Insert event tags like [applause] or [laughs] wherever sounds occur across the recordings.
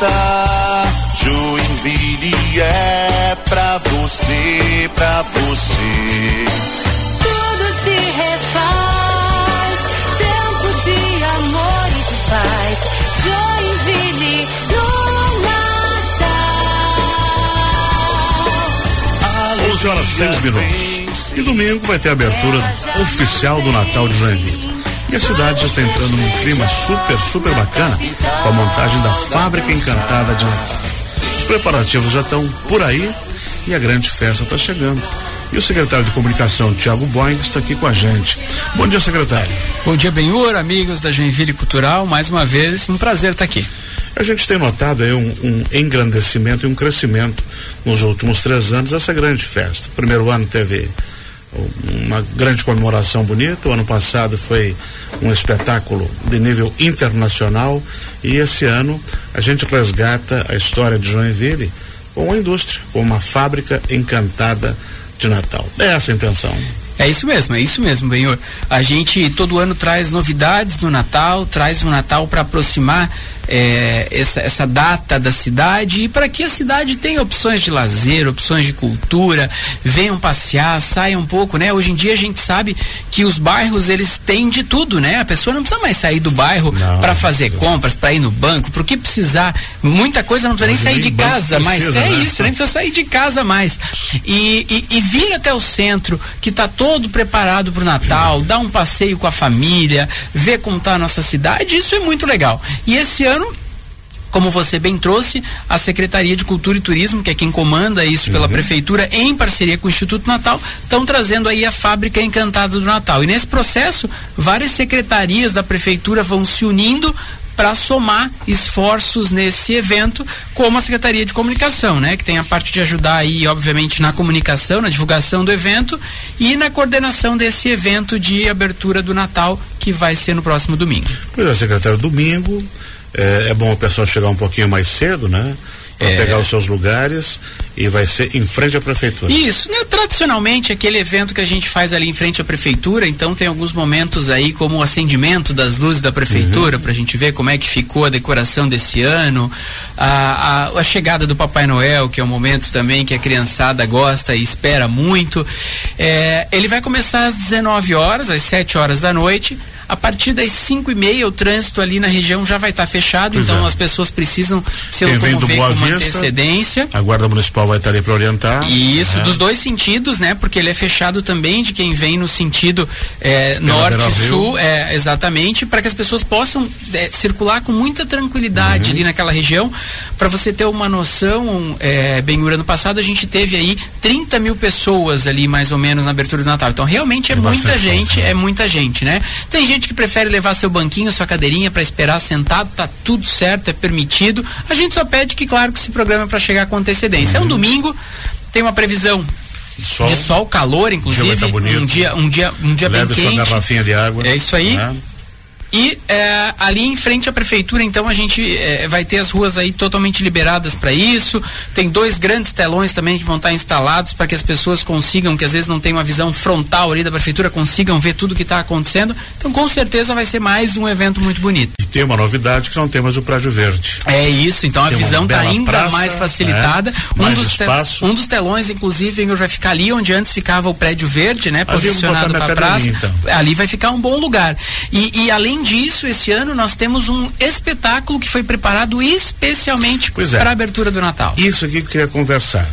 esperança. Joinville é pra você, pra você. Tudo se refaz, tempo de amor e de paz. Joinville no Natal. 11 horas 6 minutos. E domingo vai ter a abertura oficial do Natal de Joinville. E a cidade já está entrando num clima super, super bacana com a montagem da Fábrica Encantada de Natal. Os preparativos já estão por aí e a grande festa está chegando. E o secretário de comunicação, Tiago Boing, está aqui com a gente. Bom dia, secretário. Bom dia, Benhur, amigos da Joinville Cultural. Mais uma vez, um prazer estar aqui. A gente tem notado aí um, um engrandecimento e um crescimento nos últimos três anos dessa grande festa. Primeiro ano teve uma grande comemoração bonita. O ano passado foi um espetáculo de nível internacional e esse ano a gente resgata a história de Joinville com a indústria, com uma fábrica encantada de Natal. É essa a intenção. É isso mesmo, é isso mesmo, Benhor. A gente todo ano traz novidades no Natal, traz o Natal para aproximar é, essa, essa data da cidade e para que a cidade tenha opções de lazer, opções de cultura, venham passear, saiam um pouco, né? Hoje em dia a gente sabe que os bairros eles têm de tudo, né? A pessoa não precisa mais sair do bairro para fazer compras, para ir no banco, porque precisar, muita coisa não precisa nem sair de casa mais. É né? isso, nem precisa sair de casa mais. E, e, e vir até o centro, que está todo preparado para o Natal, dar um passeio com a família, ver como está a nossa cidade, isso é muito legal. E esse ano como você bem trouxe, a Secretaria de Cultura e Turismo, que é quem comanda isso uhum. pela Prefeitura, em parceria com o Instituto Natal, estão trazendo aí a Fábrica Encantada do Natal. E nesse processo, várias secretarias da Prefeitura vão se unindo para somar esforços nesse evento, como a Secretaria de Comunicação, né, que tem a parte de ajudar aí, obviamente, na comunicação, na divulgação do evento e na coordenação desse evento de abertura do Natal, que vai ser no próximo domingo. Pois é, secretário, domingo, é, é bom o pessoal chegar um pouquinho mais cedo, né? Para é. pegar os seus lugares e vai ser em frente à prefeitura. Isso, né? Tradicionalmente aquele evento que a gente faz ali em frente à prefeitura, então tem alguns momentos aí como o acendimento das luzes da prefeitura uhum. para a gente ver como é que ficou a decoração desse ano, a, a, a, chegada do Papai Noel, que é um momento também que a criançada gosta e espera muito. É, ele vai começar às 19 horas, às 7 horas da noite. A partir das 5 e meia, o trânsito ali na região já vai estar tá fechado, pois então é. as pessoas precisam se locomover com uma Vista, antecedência. A Guarda Municipal vai estar ali para orientar. Isso, é. dos dois sentidos, né? Porque ele é fechado também de quem vem no sentido é, norte-sul, é, exatamente, para que as pessoas possam é, circular com muita tranquilidade uhum. ali naquela região. Para você ter uma noção, é, bem, o ano passado a gente teve aí 30 mil pessoas ali, mais ou menos, na abertura do Natal. Então, realmente é, muita gente, né? é muita gente, né? Tem gente gente que prefere levar seu banquinho, sua cadeirinha para esperar sentado, tá tudo certo, é permitido. A gente só pede que, claro, que se programa para chegar com antecedência. Uhum. É um domingo, tem uma previsão sol, de sol, calor, inclusive. Dia tá um dia, um dia, um dia Leve bem quente. Sua garrafinha de água. É isso aí. Né? E é, ali em frente à prefeitura, então, a gente é, vai ter as ruas aí totalmente liberadas para isso. Tem dois grandes telões também que vão estar instalados para que as pessoas consigam, que às vezes não tem uma visão frontal ali da prefeitura, consigam ver tudo que está acontecendo. Então, com certeza, vai ser mais um evento muito bonito. E tem uma novidade que não tem mais o Prédio Verde. É isso, então tem a visão está ainda praça, mais facilitada. É, um, dos espaço. um dos telões, inclusive, vai ficar ali onde antes ficava o Prédio Verde, né? Posicionado para a praça. Então. Ali vai ficar um bom lugar. E, e além disso, esse ano nós temos um espetáculo que foi preparado especialmente é. para a abertura do Natal. Isso aqui que eu queria conversar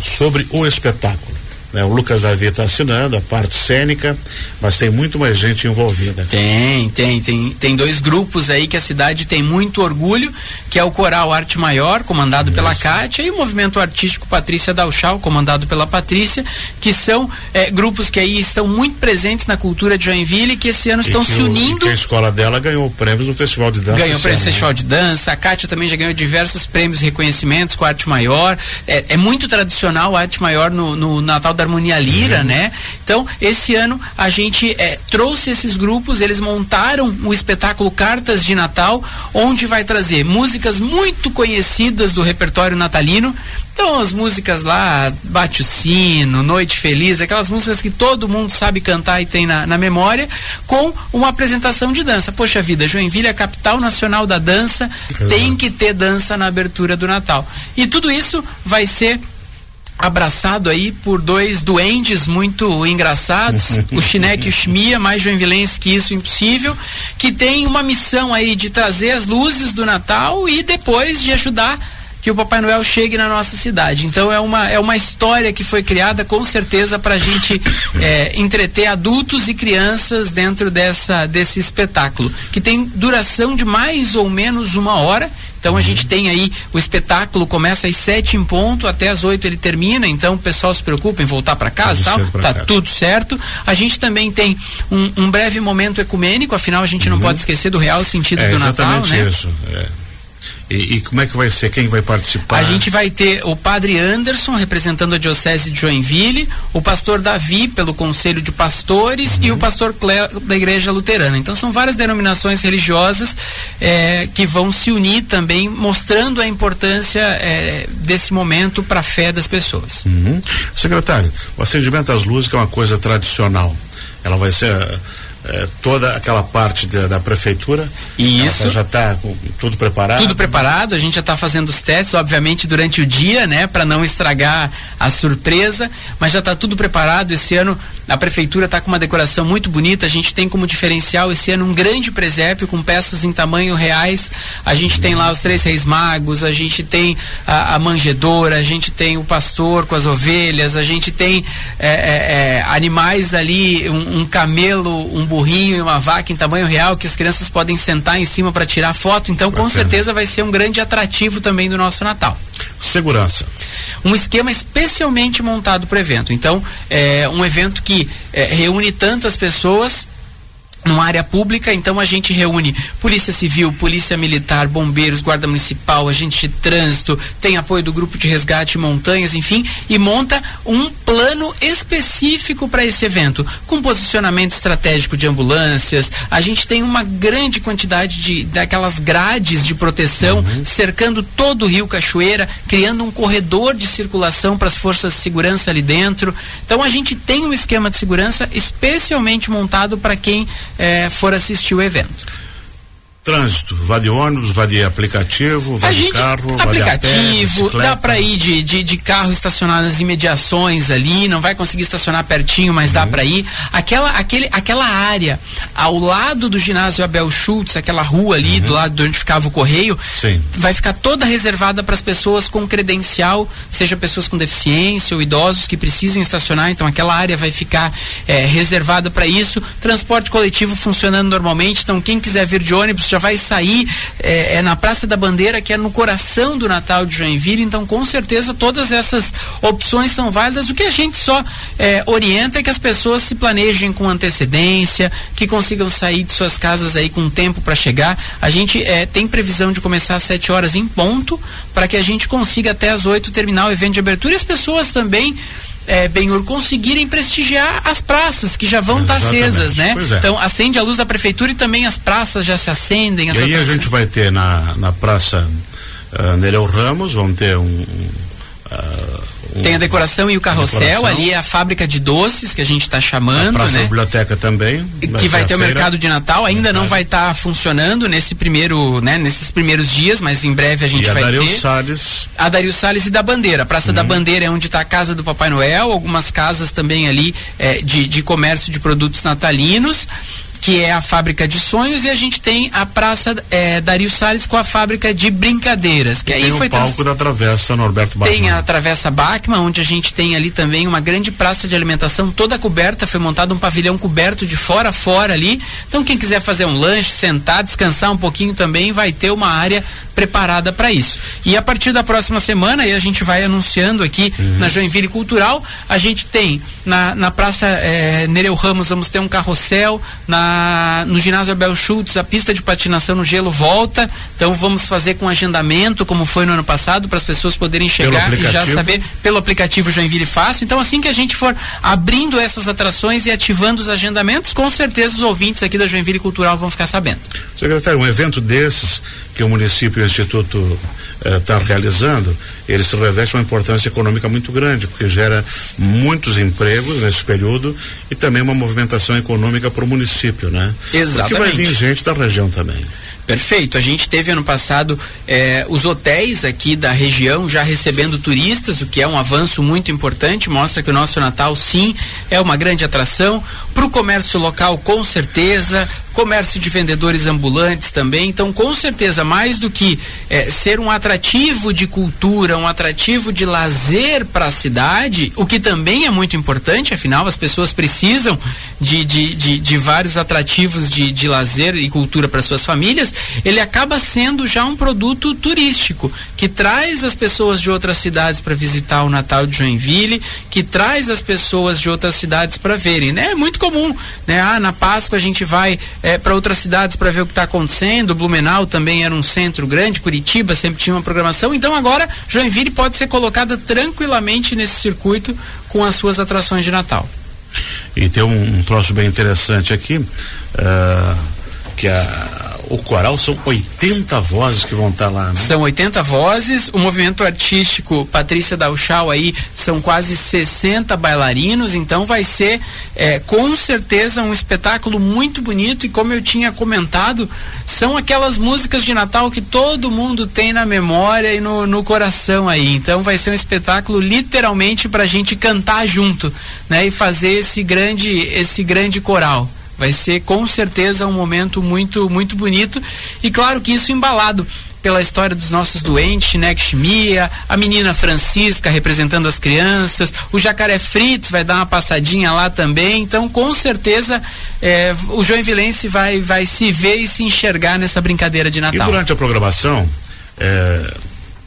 sobre o espetáculo. Né? O Lucas Davi está assinando a parte cênica, mas tem muito mais gente envolvida. Tem, tem, tem, tem dois grupos aí que a cidade tem muito orgulho, que é o Coral Arte Maior, comandado Isso. pela Kátia, e o Movimento Artístico Patrícia Dalchal, comandado pela Patrícia, que são é, grupos que aí estão muito presentes na cultura de Joinville, que esse ano estão se unindo. O, a escola dela ganhou prêmios no Festival de Dança. Ganhou prêmios no Festival de Dança, a Kátia também já ganhou diversos prêmios e reconhecimentos com a Arte Maior. É, é muito tradicional a Arte Maior no, no Natal da da Harmonia Lira, uhum. né? Então, esse ano a gente é, trouxe esses grupos, eles montaram o espetáculo Cartas de Natal, onde vai trazer músicas muito conhecidas do repertório natalino, então as músicas lá, Bate o Sino, Noite Feliz, aquelas músicas que todo mundo sabe cantar e tem na, na memória, com uma apresentação de dança. Poxa vida, Joinville é a capital nacional da dança, Exato. tem que ter dança na abertura do Natal. E tudo isso vai ser abraçado aí por dois duendes muito engraçados, [laughs] o Chineque e o Schmia, mais joinvilense que isso impossível, que tem uma missão aí de trazer as luzes do Natal e depois de ajudar que o Papai Noel chegue na nossa cidade. Então é uma, é uma história que foi criada com certeza para a gente é, entreter adultos e crianças dentro dessa, desse espetáculo, que tem duração de mais ou menos uma hora. Então a uhum. gente tem aí o espetáculo começa às sete em ponto, até às oito ele termina. Então o pessoal se preocupa em voltar para casa e tal. Tá casa. tudo certo. A gente também tem um, um, breve momento ecumênico, afinal a gente uhum. não pode esquecer do real sentido é, do Natal, né? Isso. É. E, e, como é que vai ser? Quem vai participar? A gente vai ter o padre Anderson, representando a Diocese de Joinville, o pastor Davi, pelo Conselho de Pastores, uhum. e o pastor Cléo, da Igreja Luterana. Então, são várias denominações religiosas é, que vão se unir também, mostrando a importância é, desse momento para a fé das pessoas. Uhum. Secretário, o acendimento das luzes é uma coisa tradicional. Ela vai ser é, toda aquela parte da, da prefeitura. Isso. já está tudo preparado? Tudo preparado, a gente já está fazendo os testes, obviamente, durante o dia, né, para não estragar a surpresa, mas já está tudo preparado. Esse ano a prefeitura está com uma decoração muito bonita. A gente tem como diferencial esse ano um grande presépio com peças em tamanho reais. A gente tem lá os três reis magos, a gente tem a, a manjedora, a gente tem o pastor com as ovelhas, a gente tem é, é, é, animais ali, um, um, camelo, um burrinho e uma vaca em tamanho real que as crianças podem sentar em cima para tirar foto. Então, com certeza, vai ser um grande atrativo também do nosso Natal. Segurança um esquema especialmente montado para o evento. Então, é um evento que é, reúne tantas pessoas numa área pública, então a gente reúne Polícia Civil, Polícia Militar, Bombeiros, Guarda Municipal, agente de trânsito, tem apoio do Grupo de Resgate Montanhas, enfim, e monta um plano específico para esse evento, com posicionamento estratégico de ambulâncias. A gente tem uma grande quantidade de daquelas grades de proteção uhum. cercando todo o Rio Cachoeira, criando um corredor de circulação para as forças de segurança ali dentro. Então a gente tem um esquema de segurança especialmente montado para quem é, for assistir o evento. Trânsito, vai de ônibus, vai de aplicativo, vai a de carro, aplicativo, pé, dá para ir de, de, de, carro estacionado nas imediações ali, não vai conseguir estacionar pertinho, mas uhum. dá para ir. Aquela, aquele, aquela área ao lado do ginásio Abel Schultz, aquela rua ali uhum. do lado de onde ficava o correio, Sim. vai ficar toda reservada para as pessoas com credencial, seja pessoas com deficiência ou idosos que precisem estacionar. Então aquela área vai ficar é, reservada para isso. Transporte coletivo funcionando normalmente. Então quem quiser vir de ônibus já vai sair é, é, na Praça da Bandeira, que é no coração do Natal de Joinville. Então, com certeza, todas essas opções são válidas. O que a gente só é, orienta é que as pessoas se planejem com antecedência, que consigam sair de suas casas aí com tempo para chegar. A gente é, tem previsão de começar às 7 horas em ponto, para que a gente consiga até às 8 terminar o evento de abertura e as pessoas também é, Benhur, conseguirem prestigiar as praças que já vão estar tá acesas, né? É. Então acende a luz da prefeitura e também as praças já se acendem. e aí a gente vai ter na, na praça uh, Nereu Ramos, vamos ter um, um uh, tem a decoração e o carrossel, ali é a fábrica de doces que a gente está chamando, a Praça né? Biblioteca também. Que vai ter o mercado de Natal, ainda mercado. não vai estar tá funcionando nesse primeiro, né, nesses primeiros dias, mas em breve a gente e vai a Dario ter. Salles. A Dario Salles e da Bandeira. A Praça uhum. da Bandeira é onde está a casa do Papai Noel, algumas casas também ali é, de, de comércio de produtos natalinos que é a fábrica de sonhos, e a gente tem a Praça é, Dario Salles com a fábrica de brincadeiras. Que e aí tem foi o palco da Travessa Norberto Bachmann. Tem a Travessa Bachmann, onde a gente tem ali também uma grande praça de alimentação toda coberta, foi montado um pavilhão coberto de fora a fora ali. Então quem quiser fazer um lanche, sentar, descansar um pouquinho também, vai ter uma área preparada para isso. E a partir da próxima semana, aí a gente vai anunciando aqui uhum. na Joinville Cultural, a gente tem na, na Praça é, Nereu Ramos, vamos ter um carrossel, na na, no ginásio Abel Schultz, a pista de patinação no gelo volta. Então vamos fazer com agendamento, como foi no ano passado, para as pessoas poderem chegar e já saber pelo aplicativo Joinville Fácil. Então, assim que a gente for abrindo essas atrações e ativando os agendamentos, com certeza os ouvintes aqui da Joinville Cultural vão ficar sabendo. Secretário, um evento desses que o município e o Instituto está eh, realizando, ele se reveste uma importância econômica muito grande, porque gera muitos empregos nesse período e também uma movimentação econômica para o município, né? Exatamente. Porque vai vir gente da região também. Perfeito. A gente teve ano passado eh, os hotéis aqui da região já recebendo turistas, o que é um avanço muito importante, mostra que o nosso Natal sim é uma grande atração. Para o comércio local, com certeza, comércio de vendedores ambulantes também. Então, com certeza, mais do que eh, ser um atrativo de cultura, um atrativo de lazer para a cidade, o que também é muito importante, afinal, as pessoas precisam de, de, de, de vários atrativos de, de lazer e cultura para suas famílias, ele acaba sendo já um produto turístico que traz as pessoas de outras cidades para visitar o Natal de Joinville, que traz as pessoas de outras cidades para verem, né? É muito comum, né? Ah, na Páscoa a gente vai é, para outras cidades para ver o que está acontecendo. Blumenau também era um centro grande, Curitiba sempre tinha uma programação. Então agora Joinville pode ser colocada tranquilamente nesse circuito com as suas atrações de Natal. E tem um, um troço bem interessante aqui, uh, que a o coral são 80 vozes que vão estar tá lá, né? São 80 vozes. O movimento artístico Patrícia Dauchal aí são quase 60 bailarinos, então vai ser é, com certeza um espetáculo muito bonito e como eu tinha comentado, são aquelas músicas de Natal que todo mundo tem na memória e no, no coração aí. Então vai ser um espetáculo literalmente para a gente cantar junto, né? E fazer esse grande esse grande coral. Vai ser com certeza um momento muito, muito bonito. E claro que isso embalado pela história dos nossos doentes, né? Mia, a menina Francisca representando as crianças, o Jacaré Fritz vai dar uma passadinha lá também. Então, com certeza, é, o Joinvilense vai, vai se ver e se enxergar nessa brincadeira de Natal. E durante a programação, é,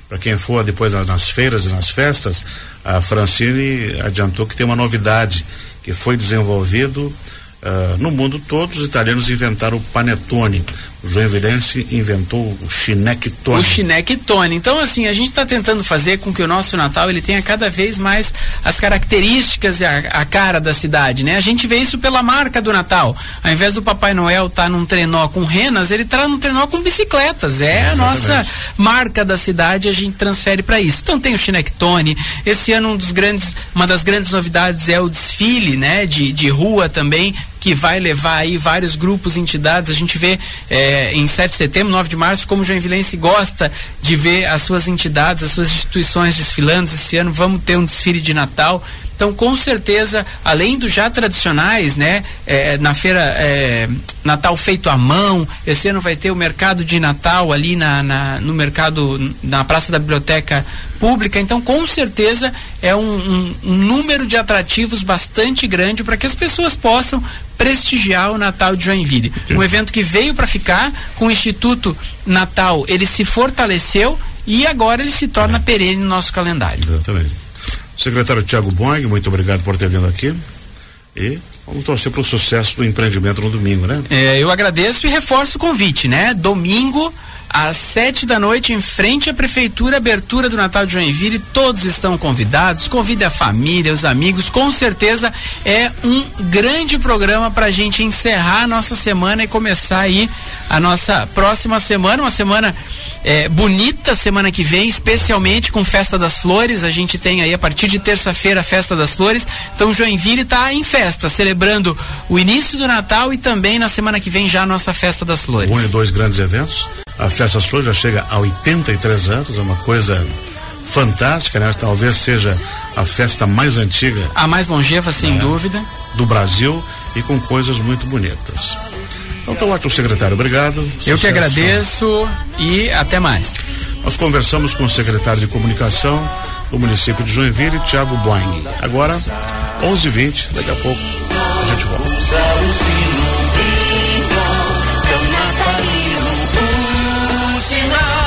para quem for depois nas feiras e nas festas, a Francine adiantou que tem uma novidade que foi desenvolvido Uh, no mundo todo, os italianos inventaram o panetone. O joinvilense inventou o chinectone. O chinectone. Então, assim, a gente está tentando fazer com que o nosso Natal ele tenha cada vez mais as características e a, a, cara da cidade, né? A gente vê isso pela marca do Natal. Ao invés do Papai Noel estar tá num trenó com renas, ele está num trenó com bicicletas. É, é a nossa marca da cidade, a gente transfere para isso. Então tem o chinectone. Esse ano um dos grandes, uma das grandes novidades é o desfile, né? De, de rua também que vai levar aí vários grupos, entidades. A gente vê é, em 7 de setembro, 9 de março, como o Joinvilense gosta de ver as suas entidades, as suas instituições desfilando. Esse ano vamos ter um desfile de Natal. Então, com certeza, além dos já tradicionais, né, é, na feira é, Natal feito à mão, esse ano vai ter o mercado de Natal ali na, na no mercado, na Praça da Biblioteca Pública. Então, com certeza, é um, um, um número de atrativos bastante grande para que as pessoas possam prestigiar o Natal de Joinville. Um evento que veio para ficar, com o Instituto Natal, ele se fortaleceu e agora ele se torna perene no nosso calendário. Exatamente. Secretário Tiago Boing, muito obrigado por ter vindo aqui. E vamos torcer para o sucesso do empreendimento no domingo, né? É, eu agradeço e reforço o convite, né? Domingo, às sete da noite, em frente à Prefeitura, abertura do Natal de Joinville. Todos estão convidados. Convide a família, os amigos. Com certeza é um grande programa para a gente encerrar a nossa semana e começar aí a nossa próxima semana. Uma semana é, bonita semana que vem, especialmente com Festa das Flores. A gente tem aí a partir de terça-feira a Festa das Flores. Então Joinville está em festa, celebrando o início do Natal e também na semana que vem já a nossa Festa das Flores. Um e dois grandes eventos. A Festa das Flores já chega a 83 anos, é uma coisa fantástica, né? Talvez seja a festa mais antiga. A mais longeva, sem né? dúvida. Do Brasil e com coisas muito bonitas. Então tá ótimo, secretário. Obrigado. Eu que agradeço e até mais. Nós conversamos com o secretário de comunicação do município de Joinville, Tiago Boing. Agora, 11h20, daqui a pouco a gente volta. Watching all